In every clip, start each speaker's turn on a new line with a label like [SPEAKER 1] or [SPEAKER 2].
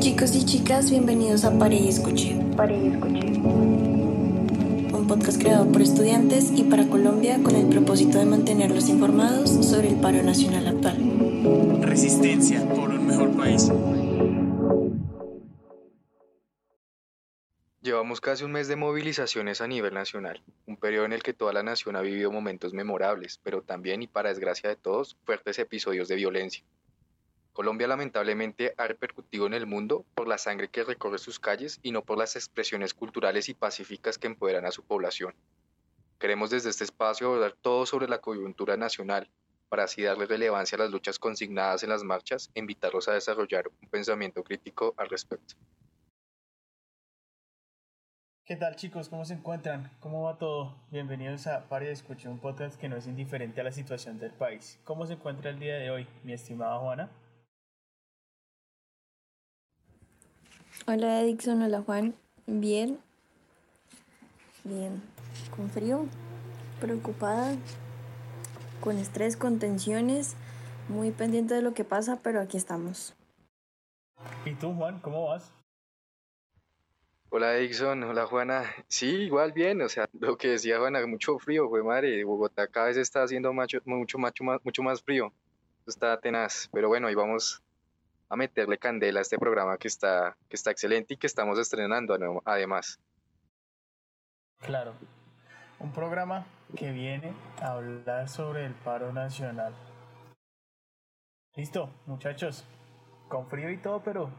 [SPEAKER 1] Chicos y chicas, bienvenidos a Pare y Escuche. Pare y Escuche. Un podcast creado por estudiantes y para Colombia con el propósito de mantenerlos informados sobre el paro nacional actual.
[SPEAKER 2] Resistencia por un mejor país.
[SPEAKER 3] Llevamos casi un mes de movilizaciones a nivel nacional, un periodo en el que toda la nación ha vivido momentos memorables, pero también, y para desgracia de todos, fuertes episodios de violencia. Colombia lamentablemente ha repercutido en el mundo por la sangre que recorre sus calles y no por las expresiones culturales y pacíficas que empoderan a su población. Queremos desde este espacio abordar todo sobre la coyuntura nacional, para así darle relevancia a las luchas consignadas en las marchas e invitarlos a desarrollar un pensamiento crítico al respecto.
[SPEAKER 4] ¿Qué tal chicos? ¿Cómo se encuentran? ¿Cómo va todo? Bienvenidos a de Escuche, un podcast que no es indiferente a la situación del país. ¿Cómo se encuentra el día de hoy, mi estimada Juana?
[SPEAKER 1] Hola Edison, hola Juan. Bien. Bien. Con frío, preocupada, con estrés, con tensiones, muy pendiente de lo que pasa, pero aquí estamos.
[SPEAKER 4] ¿Y tú, Juan, cómo vas?
[SPEAKER 3] Hola Dixon, hola Juana. Sí, igual bien, o sea, lo que decía Juana, mucho frío, fue madre. Bogotá cada vez está haciendo mucho, más, mucho más frío. Está tenaz, pero bueno, ahí vamos a meterle candela a este programa que está, que está excelente y que estamos estrenando además.
[SPEAKER 4] Claro, un programa que viene a hablar sobre el paro nacional. Listo, muchachos, con frío y todo, pero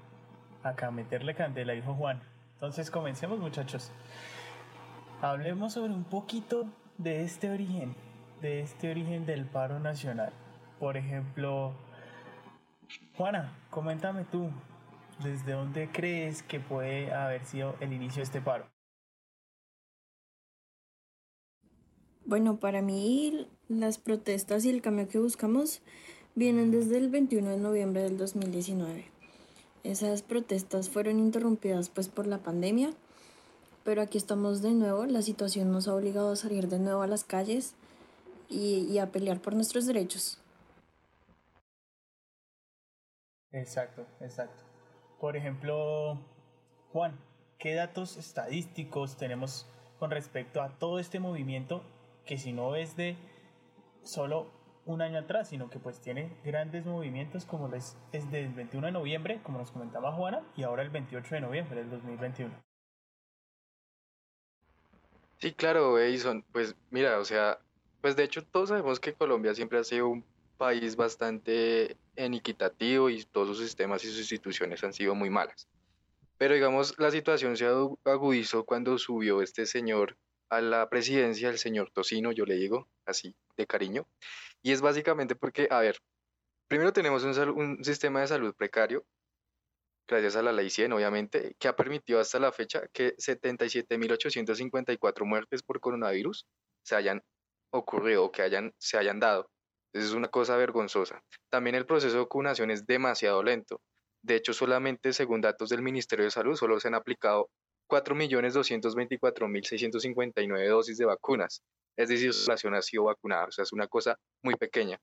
[SPEAKER 4] acá meterle candela, dijo Juan. Entonces comencemos muchachos. Hablemos sobre un poquito de este origen, de este origen del paro nacional. Por ejemplo, Juana, coméntame tú, ¿desde dónde crees que puede haber sido el inicio de este paro?
[SPEAKER 1] Bueno, para mí las protestas y el cambio que buscamos vienen desde el 21 de noviembre del 2019. Esas protestas fueron interrumpidas pues por la pandemia, pero aquí estamos de nuevo, la situación nos ha obligado a salir de nuevo a las calles y, y a pelear por nuestros derechos.
[SPEAKER 4] Exacto, exacto. Por ejemplo, Juan, ¿qué datos estadísticos tenemos con respecto a todo este movimiento que si no es de solo un año atrás, sino que pues tiene grandes movimientos como es, es del 21 de noviembre, como nos comentaba Juana, y ahora el 28 de noviembre del 2021.
[SPEAKER 3] Sí, claro, Edison. Pues mira, o sea, pues de hecho todos sabemos que Colombia siempre ha sido un país bastante inequitativo y todos sus sistemas y sus instituciones han sido muy malas. Pero digamos, la situación se agudizó cuando subió este señor a la presidencia, el señor Tocino, yo le digo así de cariño, y es básicamente porque, a ver, primero tenemos un, sistema de salud precario, gracias a la ley 100, obviamente, que ha permitido hasta la fecha que 77.854 muertes por coronavirus se hayan ocurrido o que hayan, se hayan dado. Es una cosa vergonzosa. También el proceso de vacunación es demasiado lento. De hecho, solamente según datos del Ministerio de Salud, solo se han aplicado 4.224.659 dosis de vacunas. Es decir, su población ha sido vacunada. O sea, es una cosa muy pequeña.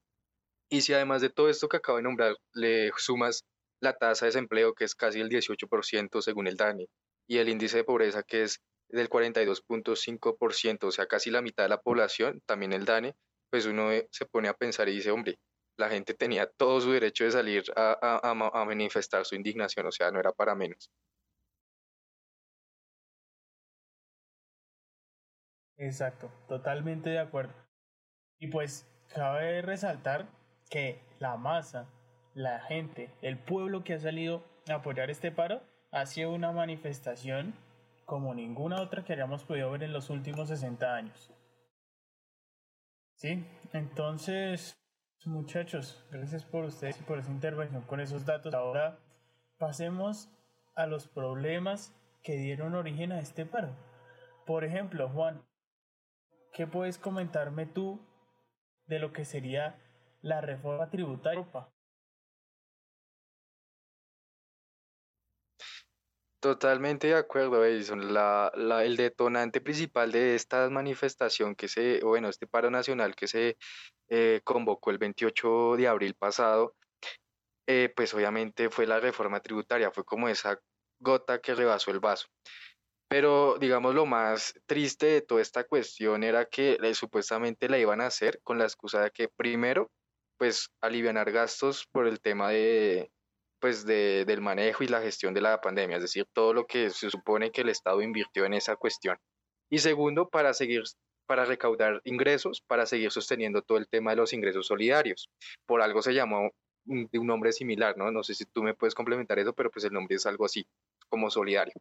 [SPEAKER 3] Y si además de todo esto que acabo de nombrar, le sumas la tasa de desempleo, que es casi el 18% según el DANE, y el índice de pobreza, que es del 42.5%, o sea, casi la mitad de la población, también el DANE, pues uno se pone a pensar y dice, hombre, la gente tenía todo su derecho de salir a, manifestar su indignación, o sea, no era para menos.
[SPEAKER 4] Exacto, totalmente de acuerdo. Y pues cabe resaltar que la masa, la gente, el pueblo que ha salido a apoyar este paro ha sido una manifestación como ninguna otra que hayamos podido ver en los últimos 60 años. Sí, entonces, muchachos, gracias por ustedes y por esa intervención con esos datos. Ahora pasemos a los problemas que dieron origen a este paro. Por ejemplo, Juan, ¿qué puedes comentarme tú de lo que sería la reforma tributaria?
[SPEAKER 3] Totalmente de acuerdo, Edison. El detonante principal de esta manifestación que se, bueno, este paro nacional que se eh, convocó el 28 de abril pasado, eh, pues obviamente fue la reforma tributaria, fue como esa gota que rebasó el vaso. Pero digamos lo más triste de toda esta cuestión era que eh, supuestamente la iban a hacer con la excusa de que primero, pues alivianar gastos por el tema de, pues de, del manejo y la gestión de la pandemia, es decir, todo lo que se supone que el Estado invirtió en esa cuestión. Y segundo, para seguir, para recaudar ingresos, para seguir sosteniendo todo el tema de los ingresos solidarios. Por algo se llamó de un nombre similar, ¿no? No sé si tú me puedes complementar eso, pero pues el nombre es algo así, como solidario.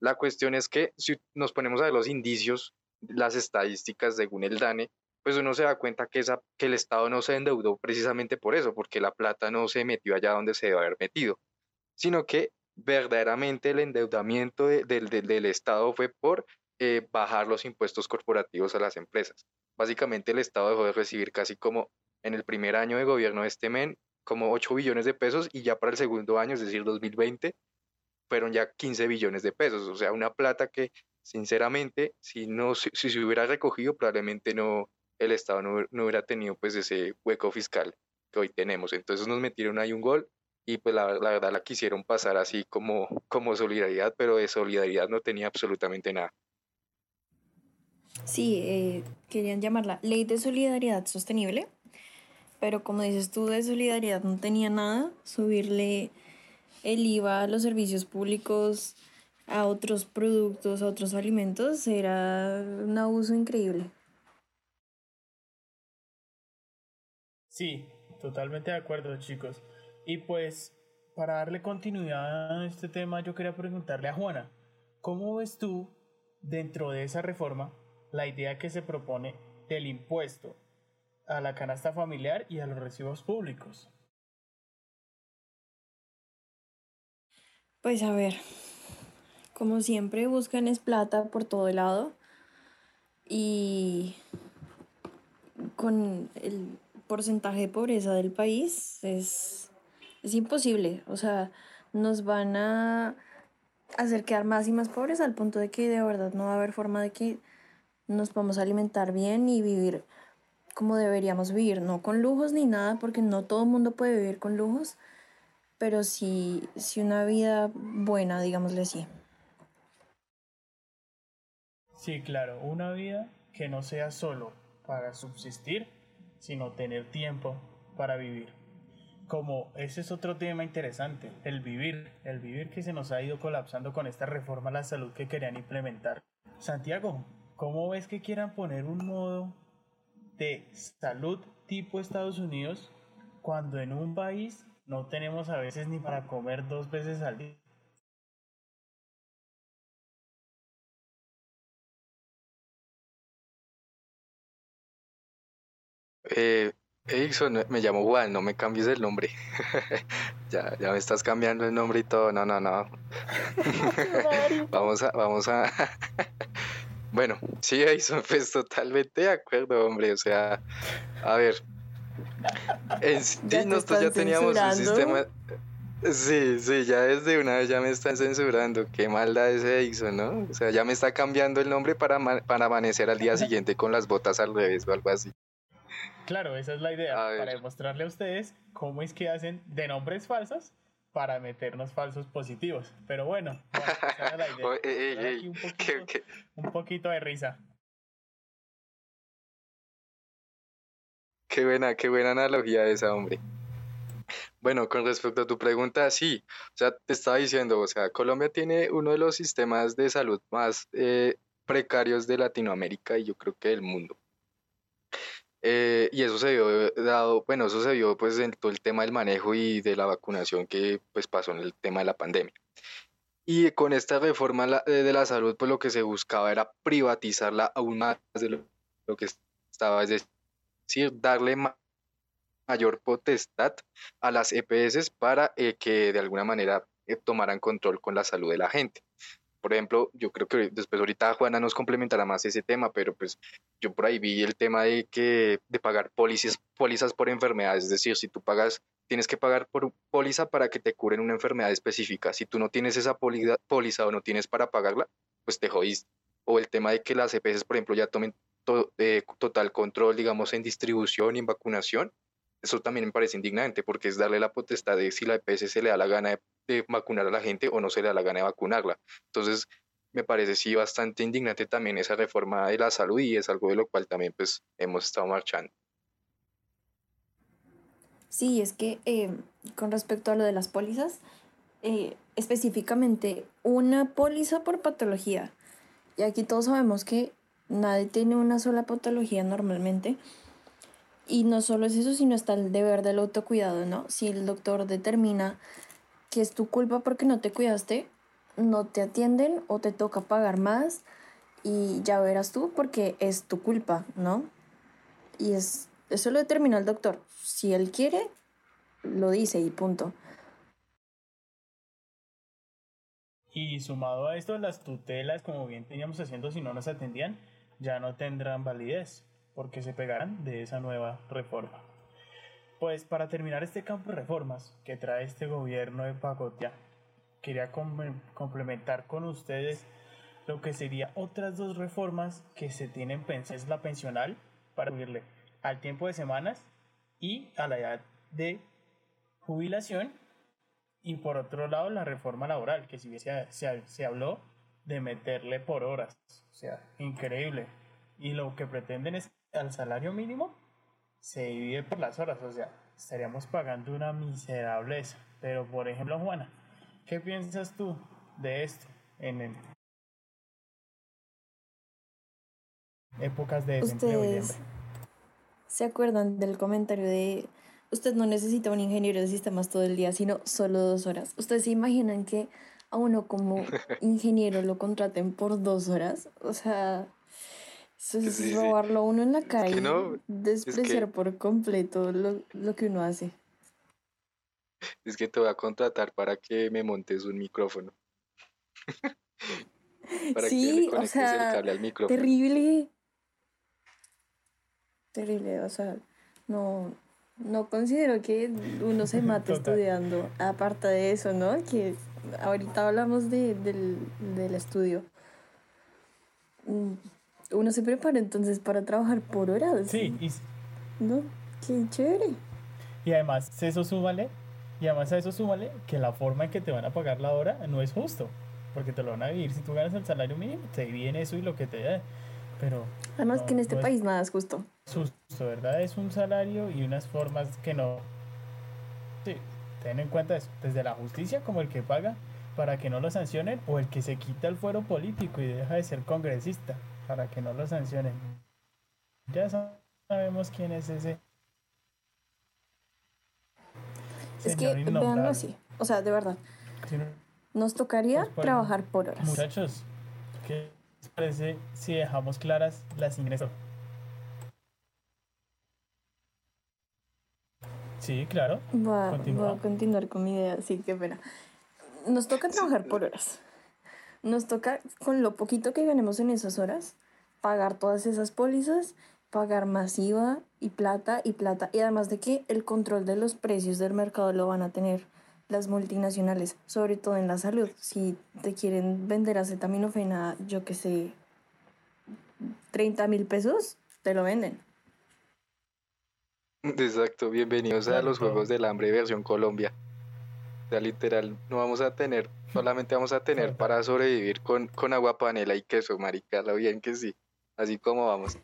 [SPEAKER 3] La cuestión es que si nos ponemos a ver los indicios, las estadísticas según el DANE, pues uno se da cuenta que, esa, que el Estado no se endeudó precisamente por eso, porque la plata no se metió allá donde se debe haber metido, sino que verdaderamente el endeudamiento de- del, Estado fue por eh, bajar los impuestos corporativos a las empresas. Básicamente el Estado dejó de recibir casi como en el primer año de gobierno de este men, como 8 billones de pesos y ya para el segundo año, es decir, 2020, fueron ya 15 billones de pesos, o sea, una plata que sinceramente, si no si, si se hubiera recogido, probablemente no el Estado no, no hubiera tenido pues ese hueco fiscal que hoy tenemos. Entonces nos metieron ahí un gol y pues la, la verdad la quisieron pasar así como, como solidaridad, pero de solidaridad no tenía absolutamente nada.
[SPEAKER 1] Sí, eh, querían llamarla Ley de Solidaridad Sostenible, pero como dices tú, de solidaridad no tenía nada. Subirle el IVA a los servicios públicos, a otros productos, a otros alimentos, era un abuso increíble.
[SPEAKER 4] Sí, totalmente de acuerdo, chicos. Y pues, para darle continuidad a este tema, yo quería preguntarle a Juana, ¿cómo ves tú, dentro de esa reforma, la idea que se propone del impuesto a la canasta familiar y a los recibos públicos?
[SPEAKER 1] Pues a ver, como siempre buscan es plata por todo lado y con el porcentaje de pobreza del país es, es imposible. O sea, nos van a hacer quedar más y más pobres al punto de que de verdad no va a haber forma de que nos podamos alimentar bien y vivir como deberíamos vivir, no con lujos ni nada, porque no todo el mundo puede vivir con lujos, pero sí, sí una vida buena, digámosle así.
[SPEAKER 4] Sí, claro, una vida que no sea solo para subsistir, sino tener tiempo para vivir. Como ese es otro tema interesante, el vivir, el vivir que se nos ha ido colapsando con esta reforma a la salud que querían implementar. Santiago, ¿cómo ves que quieran poner un modo de salud tipo Estados Unidos cuando en un país no tenemos a veces ni para comer dos veces al día?
[SPEAKER 3] Eh, Edison, me llamo Juan, no me cambies el nombre. ya, ya me estás cambiando el nombre y todo. No, no, no. vamos a, vamos a. bueno, sí, Edison, pues totalmente de acuerdo, hombre. O sea, a ver. En sí,
[SPEAKER 1] Ya
[SPEAKER 3] nosotros ya teníamos un
[SPEAKER 1] censurando.
[SPEAKER 3] sistema. Sí, sí, ya desde una vez ya me están censurando. Qué maldad ese Edison, ¿no? O sea, ya me está cambiando el nombre para, para amanecer al día siguiente con las botas al revés o algo así.
[SPEAKER 4] Claro, esa es la idea, para demostrarle a ustedes cómo es que hacen de nombres falsos para meternos falsos positivos. Pero bueno, bueno, esa era la idea.
[SPEAKER 3] Ey, ey, ey,
[SPEAKER 4] aquí un
[SPEAKER 3] qué-
[SPEAKER 4] poquito,
[SPEAKER 3] qué-
[SPEAKER 4] un poquito de risa.
[SPEAKER 3] Qué buena, qué buena analogía esa, hombre. Bueno, con respecto a tu pregunta, sí, o sea, te estaba diciendo, o sea, Colombia tiene uno de los sistemas de salud más eh, precarios de Latinoamérica y yo creo que del mundo. Eh, y eso se vio dado, bueno, eso se vio pues en todo el tema del manejo y de la vacunación que pues pasó en el tema de la pandemia. Y con esta reforma eh, de la salud, pues lo que se buscaba era privatizarla aún más de lo, que estaba, es darle ma- mayor potestad a las EPS para eh, que de alguna manera eh, tomaran control con la salud de la gente. Por ejemplo, yo creo que después ahorita Juana nos complementará más ese tema, pero pues yo por ahí vi el tema de que de pagar pólizas, pólizas por enfermedades, es decir, si tú pagas tienes que pagar por póliza para que te curen una enfermedad específica. Si tú no tienes esa póliza o no tienes para pagarla, pues te jodiste. O el tema de que las EPS, por ejemplo, ya tomen eh, total control, digamos, en distribución y en vacunación, eso también me parece indignante porque es darle la potestad de si la EPS se le da la gana de, vacunar a la gente o no se le da la gana de vacunarla. Entonces, me parece sí bastante indignante también esa reforma de la salud y es algo de lo cual también pues hemos estado marchando.
[SPEAKER 1] Sí, es que eh, con respecto a lo de las pólizas, eh, específicamente una póliza por patología. Y aquí todos sabemos que nadie tiene una sola patología normalmente. Y no solo es eso, sino está el deber del autocuidado, ¿no? Si el doctor determina que es tu culpa porque no te cuidaste, no te atienden o te toca pagar más y ya verás tú porque es tu culpa, ¿no? Y es, eso lo determina el doctor. Si él quiere, lo dice y punto.
[SPEAKER 4] Y sumado a esto, las tutelas, como bien teníamos haciendo si no nos atendían, ya no tendrán validez porque se pegarán de esa nueva reforma. Pues para terminar este campo de reformas que trae este gobierno de Pacotia, quería complementar con ustedes lo que sería otras dos reformas que se tienen pensadas, la pensional para subirle al tiempo de semanas y a la edad de jubilación y por otro lado la reforma laboral que si se, se, se habló de meterle por horas sea increíble y lo que pretenden es al salario mínimo se divide por las horas, o sea, estaríamos pagando una miserableza. Pero, por ejemplo, Juana, ¿qué piensas tú de esto en el... épocas de desempleo
[SPEAKER 1] ¿Ustedes se acuerdan del comentario de usted no necesita un ingeniero de sistemas todo el día, sino solo dos horas? ¿Ustedes se imaginan que a uno como ingeniero lo contraten por dos horas? O sea, es robarlo uno en la calle, despreciar por completo lo, lo, que uno hace.
[SPEAKER 3] Es que te voy a contratar para que me montes un micrófono.
[SPEAKER 1] para sí, que le o sea, el cable al micrófono. Terrible. Terrible, o sea, no, no considero que uno se mate estudiando. Aparte de eso, ¿no? Que ahorita hablamos de, del, del estudio mm, uno se prepara entonces para trabajar por horas.
[SPEAKER 4] Sí, y...
[SPEAKER 1] ¿no? Qué chévere.
[SPEAKER 4] Y además, eso súmale, y además a eso súmale que la forma en que te van a pagar la hora no es justo, porque te lo van a vivir. Si tú ganas el salario mínimo, te dividen eso y lo que te da. Pero.
[SPEAKER 1] Además, que en este país nada es justo.
[SPEAKER 4] Justo, ¿verdad? Es un salario y unas formas que no. Sí, ten en cuenta eso, desde la justicia como el que paga para que no lo sancionen o el que se quita el fuero político y deja de ser congresista para que no lo sancionen. Ya sabemos quién es ese.
[SPEAKER 1] Es que veanlo así, o sea, de verdad. Nos tocaría pues, trabajar por horas.
[SPEAKER 4] Muchachos, ¿qué les parece si dejamos claras las ingresos? Sí, claro.
[SPEAKER 1] Va, voy a continuar con mi idea, sí, qué pena. Nos toca trabajar por horas nos toca, con lo poquito que ganemos en esas horas, pagar todas esas pólizas, pagar masiva y plata y plata. Y además de que el control de los precios del mercado lo van a tener las multinacionales, sobre todo en la salud. Si te quieren vender acetaminofena, yo que sé, 30 mil pesos, te lo venden.
[SPEAKER 3] Exacto, bienvenidos a los Juegos del Hambre versión Colombia. O sea, literal, no vamos a tener, solamente vamos a tener para sobrevivir con, con agua panela y queso, marica, lo bien que sí. Así como vamos.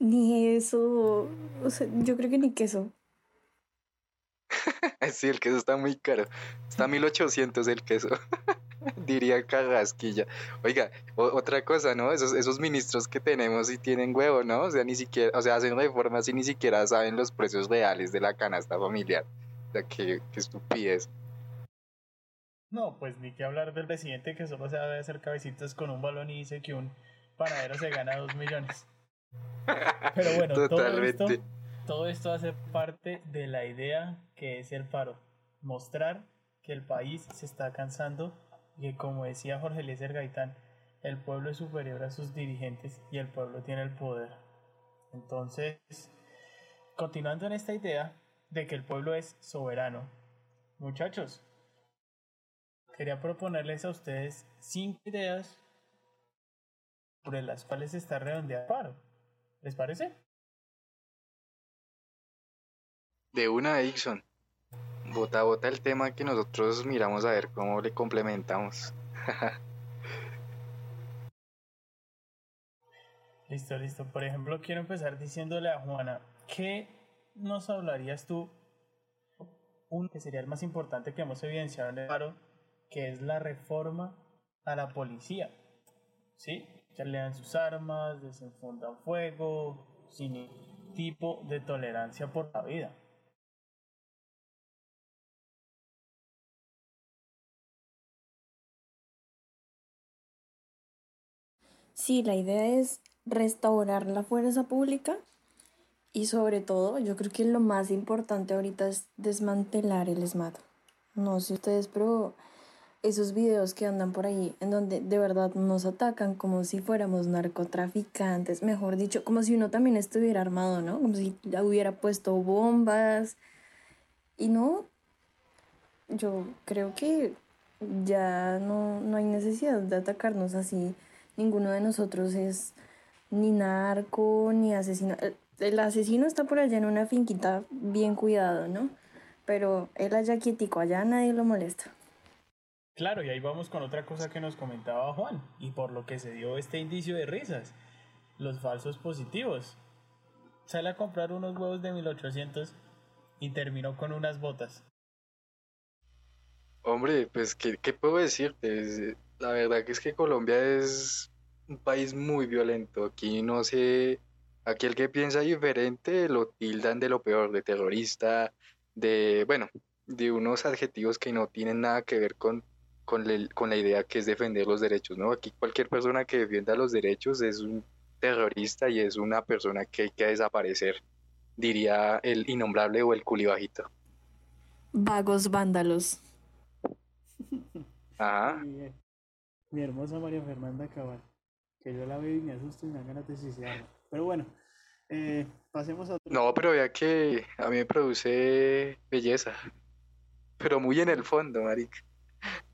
[SPEAKER 1] Ni eso, o sea, yo creo que ni queso.
[SPEAKER 3] sí, el queso está muy caro. Está a 1800 el queso. Diría Carrasquilla. Oiga, otra cosa, ¿no? Esos, esos ministros que tenemos y tienen huevo, ¿no? O sea, ni siquiera, o sea, hacen reformas y ni siquiera saben los precios reales de la canasta familiar. O sea, qué, qué estupidez.
[SPEAKER 4] No, pues ni que hablar del presidente que solo sabe hacer cabecitas con un balón y dice que un panadero se gana dos millones. Pero bueno, todo esto, todo esto hace parte de la idea que es el paro. Mostrar que el país se está cansando y que como decía Jorge Eliezer Gaitán, el pueblo es superior a sus dirigentes y el pueblo tiene el poder. Entonces, continuando en esta idea, de que el pueblo es soberano. Muchachos, quería proponerles a ustedes cinco ideas sobre las cuales está redondeado paro. ¿Les parece?
[SPEAKER 3] De una, Dixon. Bota, bota el tema que nosotros miramos a ver cómo le complementamos.
[SPEAKER 4] listo, listo. Por ejemplo, quiero empezar diciéndole a Juana, ¿qué nos hablarías tú? Un que sería el más importante que hemos evidenciado en el paro, que es la reforma a la policía. ¿Sí? Que lean sus armas, desenfundan fuego, sin tipo de tolerancia por la vida.
[SPEAKER 1] Sí, la idea es restaurar la fuerza pública y sobre todo, yo creo que lo más importante ahorita es desmantelar el ESMAD. No sé ustedes, pero esos videos que andan por ahí en donde de verdad nos atacan como si fuéramos narcotraficantes, mejor dicho, como si uno también estuviera armado, ¿no? Como si hubiera puesto bombas. Y no, yo creo que ya no, no hay necesidad de atacarnos así ninguno de nosotros es ni narco ni asesino. El, asesino está por allá en una finquita bien cuidado, ¿no? Pero él allá quietico, allá nadie lo molesta.
[SPEAKER 4] Claro, y ahí vamos con otra cosa que nos comentaba Juan, y por lo que se dio este indicio de risas, los falsos positivos. Sale a comprar unos huevos de 1800 y terminó con unas botas.
[SPEAKER 3] Hombre, pues, ¿qué, qué puedo decirte? La verdad que es que Colombia es un país muy violento. Aquí no sé, aquí el que piensa diferente lo tildan de lo peor, de terrorista, de, bueno, de unos adjetivos que no tienen nada que ver con, con, con la idea que es defender los derechos, ¿no? Aquí cualquier persona que defienda los derechos es un terrorista y es una persona que hay que desaparecer, diría el innombrable o el culibajito.
[SPEAKER 1] Vagos vándalos.
[SPEAKER 4] Ajá mi hermosa María Fernanda Cabal, que yo la veo y me asusto y me dan ganas de suicidarme. Pero bueno, eh, pasemos a otro.
[SPEAKER 3] No, pero ya que a mí me produce belleza, pero muy en el fondo, marica.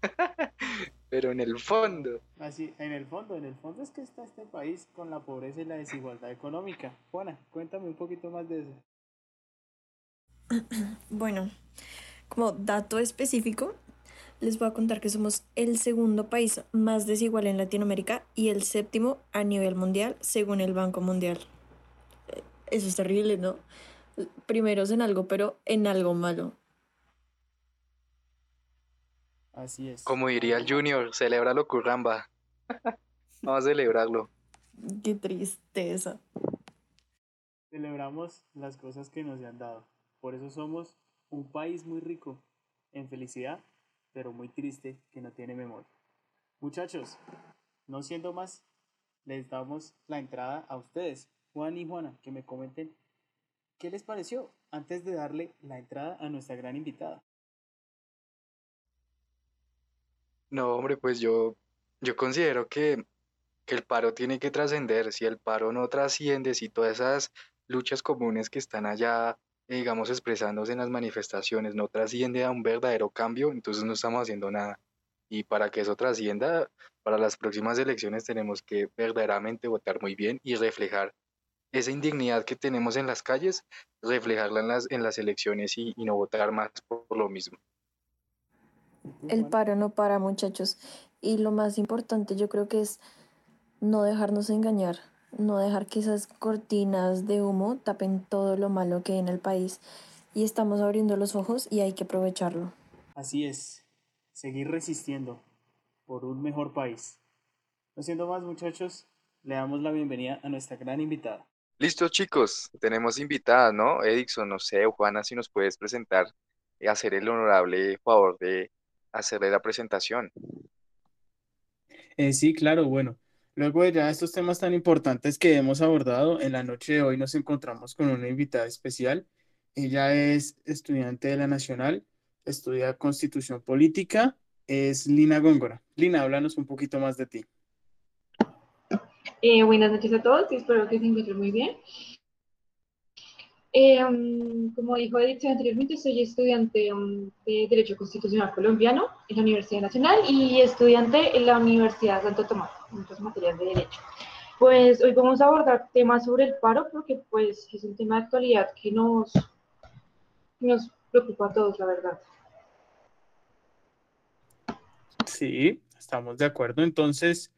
[SPEAKER 3] pero en el fondo.
[SPEAKER 4] Así, en el fondo, en el fondo es que está este país con la pobreza y la desigualdad económica. Juana, cuéntame un poquito más de eso.
[SPEAKER 1] Bueno, como dato específico, les voy a contar que somos el segundo país más desigual en Latinoamérica y el séptimo a nivel mundial, según el Banco Mundial. Eh, eso es terrible, ¿no? Primeros en algo, pero en algo malo.
[SPEAKER 4] Así es.
[SPEAKER 3] Como diría el Junior, celébralo curramba. Vamos a celebrarlo.
[SPEAKER 1] Qué tristeza.
[SPEAKER 4] Celebramos las cosas que nos han dado. Por eso somos un país muy rico en felicidad pero muy triste que no tiene memoria. Muchachos, no siendo más, les damos la entrada a ustedes, Juan y Juana, que me comenten qué les pareció antes de darle la entrada a nuestra gran invitada.
[SPEAKER 3] No, hombre, pues yo, yo considero que, que el paro tiene que trascender. Si el paro no trasciende, si todas esas luchas comunes que están allá digamos, expresándose en las manifestaciones no trasciende a un verdadero cambio, entonces no estamos haciendo nada. Y para que eso trascienda, para las próximas elecciones tenemos que verdaderamente votar muy bien y reflejar esa indignidad que tenemos en las calles, reflejarla en las, en las elecciones y, y no votar más por lo mismo.
[SPEAKER 1] El paro no para, muchachos. Y lo más importante yo creo que es no dejarnos engañar no dejar que esas cortinas de humo tapen todo lo malo que hay en el país y estamos abriendo los ojos y hay que aprovecharlo.
[SPEAKER 4] Así es, seguir resistiendo por un mejor país. No siendo más muchachos, le damos la bienvenida a nuestra gran invitada.
[SPEAKER 3] Listo chicos, tenemos invitada, ¿no? Edixon, no sé, Juana, si nos puedes presentar y hacer el honorable favor de hacerle la presentación.
[SPEAKER 4] Eh, sí, claro, bueno. Luego de ya estos temas tan importantes que hemos abordado, en la noche de hoy nos encontramos con una invitada especial. Ella es estudiante de la Nacional, estudia Constitución Política, es Lina Góngora. Lina, háblanos un poquito más de ti.
[SPEAKER 5] Eh, buenas noches a todos y espero que se encuentren muy bien. Em, como dijo Edith anteriormente, soy estudiante em, de Derecho Constitucional Colombiano en la Universidad Nacional y estudiante en la Universidad Santo Tomás, otras materias de Derecho. Pues hoy vamos a abordar temas sobre el paro porque pues es un tema de actualidad que nos, nos preocupa a todos, la verdad.
[SPEAKER 4] Sí, estamos de acuerdo. Entonces,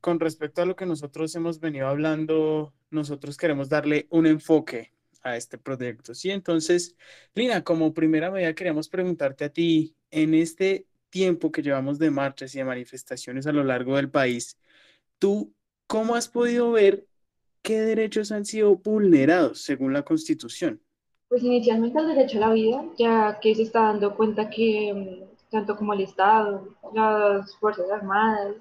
[SPEAKER 4] con respecto a lo que nosotros hemos venido hablando, nosotros queremos darle un enfoque a este proyecto. Sí, entonces, Lina, como primera medida queríamos preguntarte a ti, en este tiempo que llevamos de marchas y de manifestaciones a lo largo del país, ¿tú cómo has podido ver qué derechos han sido vulnerados según la Constitución?
[SPEAKER 5] Pues inicialmente el derecho a la vida, ya que se está dando cuenta que mm, tanto como el Estado, las Fuerzas Armadas,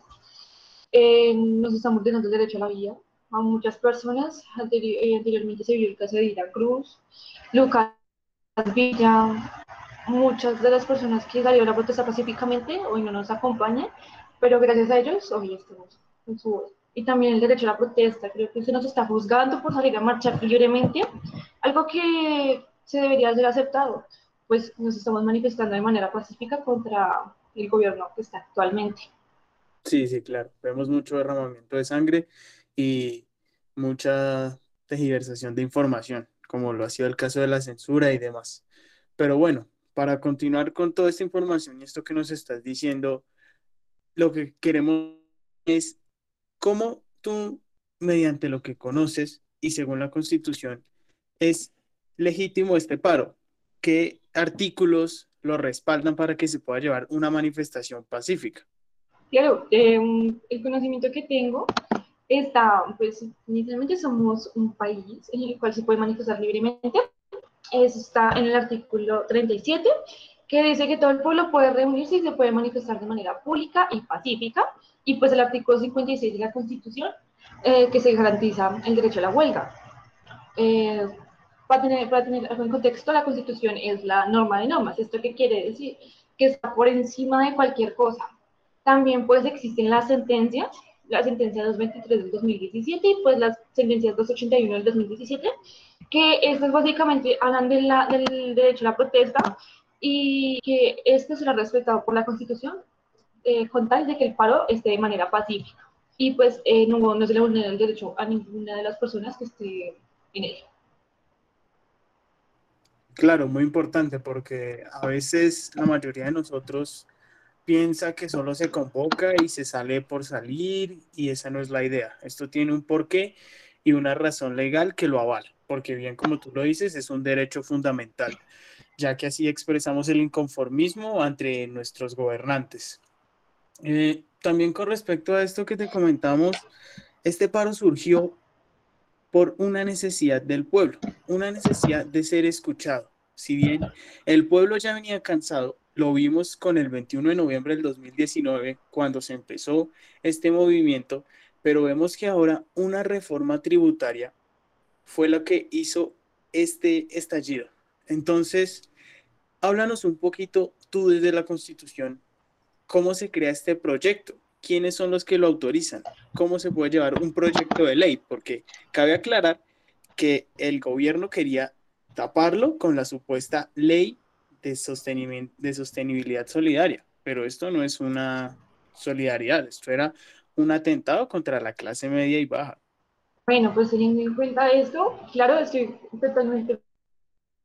[SPEAKER 5] eh, nos estamos dando el derecho a la vida, a muchas personas. Eh, anteriormente se vio el caso de Dira Cruz, Lucas Villa, muchas de las personas que salieron a protestar pacíficamente hoy no nos acompañan, pero gracias a ellos hoy estamos su voz. Y también el derecho a la protesta, creo que se nos está juzgando por salir a marchar libremente, algo que se debería ser aceptado, pues nos estamos manifestando de manera pacífica contra el gobierno que está actualmente.
[SPEAKER 4] Sí, sí, claro. Vemos mucho derramamiento de sangre y mucha tergiversación de información, como lo ha sido el caso de la censura y demás. Pero bueno, para continuar con toda esta información y esto que nos estás diciendo, lo que queremos es cómo tú, mediante lo que conoces y según la Constitución, es legítimo este paro. ¿Qué artículos lo respaldan para que se pueda llevar una manifestación pacífica?
[SPEAKER 5] Claro, eh, el conocimiento que tengo está, pues inicialmente somos un país en el cual se puede manifestar libremente. Eso está en el artículo 37, que dice que todo el pueblo puede reunirse y se puede manifestar de manera pública y pacífica. Y pues el artículo 56 de la Constitución, eh, que se garantiza el derecho a la huelga. Eh, para, tener, para tener en contexto, la Constitución es la norma de normas. ¿Esto qué quiere decir? Que está por encima de cualquier cosa. También pues existen las sentencias la sentencia 223 del 2017 y pues las sentencias 281 del 2017, que estas básicamente hablan de la, del derecho a la protesta y que esto será respetado por la Constitución eh, de que el paro esté de manera pacífica y pues eh, no, no se le vulnera el derecho a ninguna de las personas que esté en él.
[SPEAKER 4] Claro, muy importante porque a veces la mayoría de nosotros piensa que solo se convoca y se sale por salir y esa no es la idea. Esto tiene un porqué y una razón legal que lo avala, porque bien como tú lo dices, es un derecho fundamental, ya que así expresamos el inconformismo entre nuestros gobernantes. Eh, también con respecto a esto que te comentamos, este paro surgió por una necesidad del pueblo, una necesidad de ser escuchado. Si bien el pueblo ya venía cansado lo vimos con el 21 de noviembre del 2019, cuando se empezó este movimiento, pero vemos que ahora una reforma tributaria fue la que hizo este estallido. Entonces, háblanos un poquito tú desde la Constitución, cómo se crea este proyecto, quiénes son los que lo autorizan, cómo se puede llevar un proyecto de ley, porque cabe aclarar que el gobierno quería taparlo con la supuesta ley de, de sostenibilidad solidaria, pero esto no es una solidaridad, esto era un atentado contra la clase media y baja.
[SPEAKER 5] Bueno, pues teniendo en cuenta esto, claro, estoy totalmente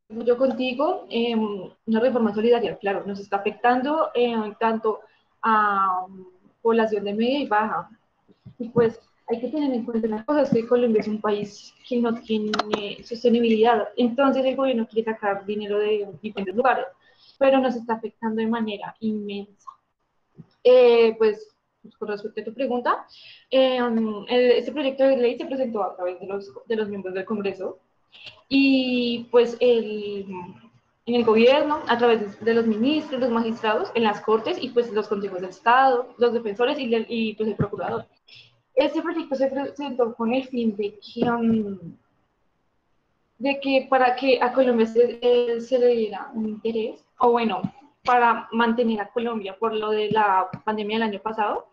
[SPEAKER 5] yo contigo, eh, una reforma solidaria, claro, nos está afectando eh, tanto a población de media y baja. Y pues hay que tener en cuenta las cosas, que Colombia es un país que no tiene sostenibilidad, entonces el gobierno quiere sacar dinero de diferentes lugares, pero nos está afectando de manera inmensa. Eh, pues, con respecto a tu pregunta, eh, este proyecto de ley se presentó a través de los, de los miembros del Congreso y pues el, en el gobierno, a través de los ministros, los magistrados, en las cortes y pues los consejos del Estado, los defensores y, y pues el procurador. Este proyecto se presentó con el fin de que, um, de que para que a Colombia se, eh, se, le diera un interés, o bueno, para mantener a Colombia por lo de la pandemia del año pasado,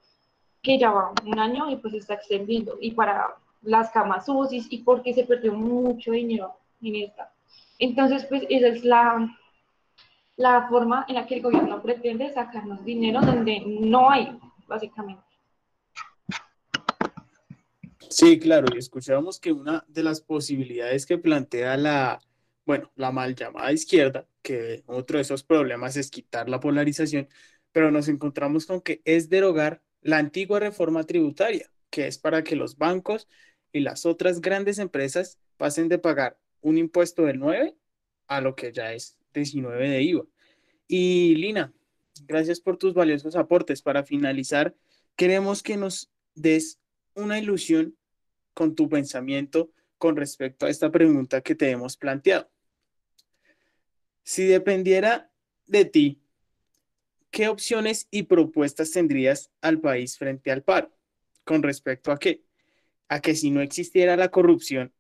[SPEAKER 5] que ya va un año y pues se está extendiendo, y para las camas UCI y porque se perdió mucho dinero en esta. Entonces, pues esa es la, la forma en la que el gobierno pretende sacarnos dinero donde no hay, básicamente.
[SPEAKER 4] Sí, claro, y escuchábamos que una de las posibilidades que plantea la, bueno, la mal llamada izquierda, que otro de esos problemas es quitar la polarización, pero nos encontramos con que es derogar la antigua reforma tributaria, que es para que los bancos y las otras grandes empresas pasen de pagar un impuesto del 9 a lo que ya es 19 de IVA. Y Lina, gracias por tus valiosos aportes. Para finalizar, queremos que nos des una ilusión con tu pensamiento con respecto a esta pregunta que te hemos planteado. Si dependiera de ti, ¿qué opciones y propuestas tendrías al país frente al paro? ¿Con respecto a qué? A que si no existiera la corrupción,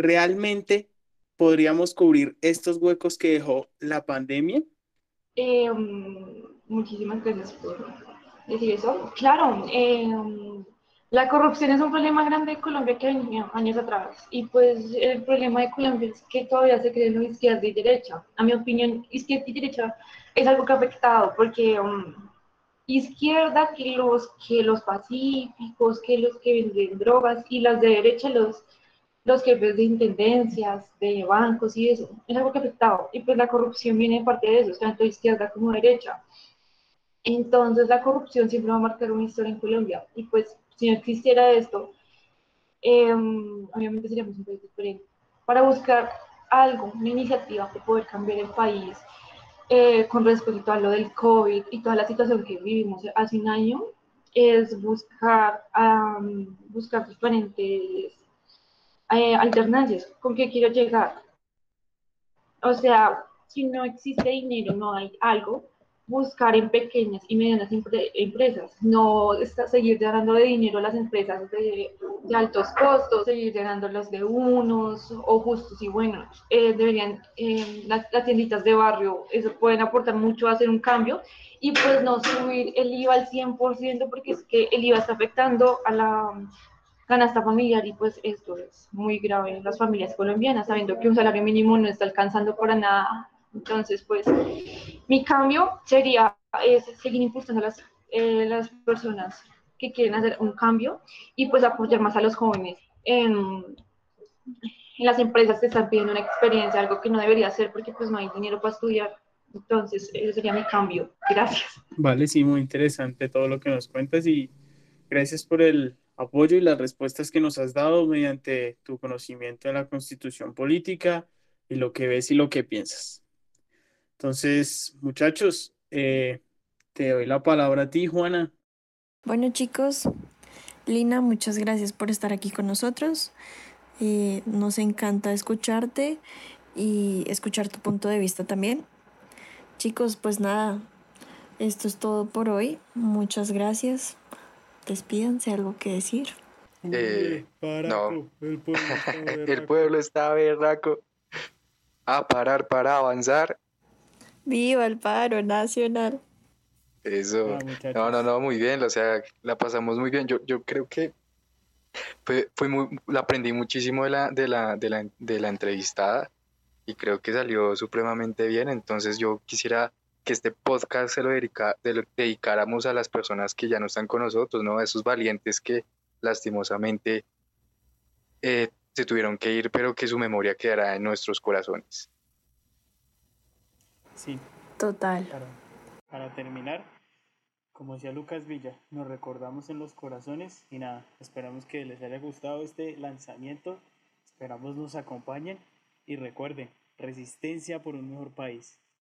[SPEAKER 4] ¿realmente podríamos cubrir estos huecos que dejó la pandemia?
[SPEAKER 5] Eh, muchísimas gracias por decir eso. Claro, eh, la corrupción es un problema grande de Colombia que venía años atrás y pues el problema de Colombia es que todavía se cree en izquierda y derecha. A mi opinión, izquierda y derecha es algo que ha afectado porque um, izquierda que los, que los pacíficos, que los que venden drogas y las de derecha los, los jefes de intendencias, de bancos y eso, es algo que ha afectado. Y pues la corrupción viene de parte de eso, tanto izquierda como derecha. Entonces la corrupción siempre va a marcar una historia en Colombia y pues si no existiera esto, em, obviamente seríamos un país diferente. Para buscar algo, una iniciativa para poder cambiar el país eh, con respecto a lo del COVID y toda la situación que vivimos hace un año, es buscar, buscar diferentes eh, alternancias. ¿Con qué quiero llegar? O sea, si no existe dinero, no hay algo, buscar en pequeñas y medianas empresas, no seguir llenando de dinero a las empresas de, altos costos, seguir llenándolos de unos o justos y buenos. Eh, deberían, eh, las, tienditas de barrio, eso pueden aportar mucho a hacer un cambio y pues no subir el IVA al 100% porque es que el IVA está afectando a la canasta familiar y pues esto es muy grave en las familias colombianas, sabiendo que un salario mínimo no está alcanzando para nada entonces, pues, mi cambio sería es seguir impulsando a las, eh, las personas que quieren hacer un cambio y pues apoyar más a los jóvenes en, en, las empresas que están pidiendo una experiencia, algo que no debería ser porque pues no hay dinero para estudiar. Entonces, ese sería mi cambio. Gracias.
[SPEAKER 4] Vale, sí, muy interesante todo lo que nos cuentas y gracias por el apoyo y las respuestas que nos has dado mediante tu conocimiento de la constitución política y lo que ves y lo que piensas. Entonces, muchachos, eh, te doy la palabra a ti, Juana.
[SPEAKER 1] Bueno, chicos, Lina, muchas gracias por estar aquí con nosotros. Eh, nos encanta escucharte y escuchar tu punto de vista también. Chicos, pues nada, esto es todo por hoy. Muchas gracias. Despídanse, algo que decir.
[SPEAKER 3] Eh, no. El pueblo, está el pueblo está berraco. A parar para avanzar
[SPEAKER 1] Viva el paro nacional.
[SPEAKER 3] Eso. Ah, no, no, no, muy bien. O sea, la pasamos muy bien. Yo, yo creo que fue, fue muy, la aprendí muchísimo de la, de la, de la, de la entrevistada y creo que salió supremamente bien. Entonces yo quisiera que este podcast se lo, dedica, dedicáramos a las personas que ya no están con nosotros, ¿no? A esos valientes que lastimosamente eh, se tuvieron que ir, pero que su memoria quedará en nuestros corazones.
[SPEAKER 6] Sí.
[SPEAKER 1] Total.
[SPEAKER 6] Para, terminar, como decía Lucas Villa, nos recordamos en los corazones y nada, esperamos que les haya gustado este lanzamiento, esperamos nos acompañen y recuerden, resistencia por un mejor país.